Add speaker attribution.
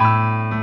Speaker 1: Música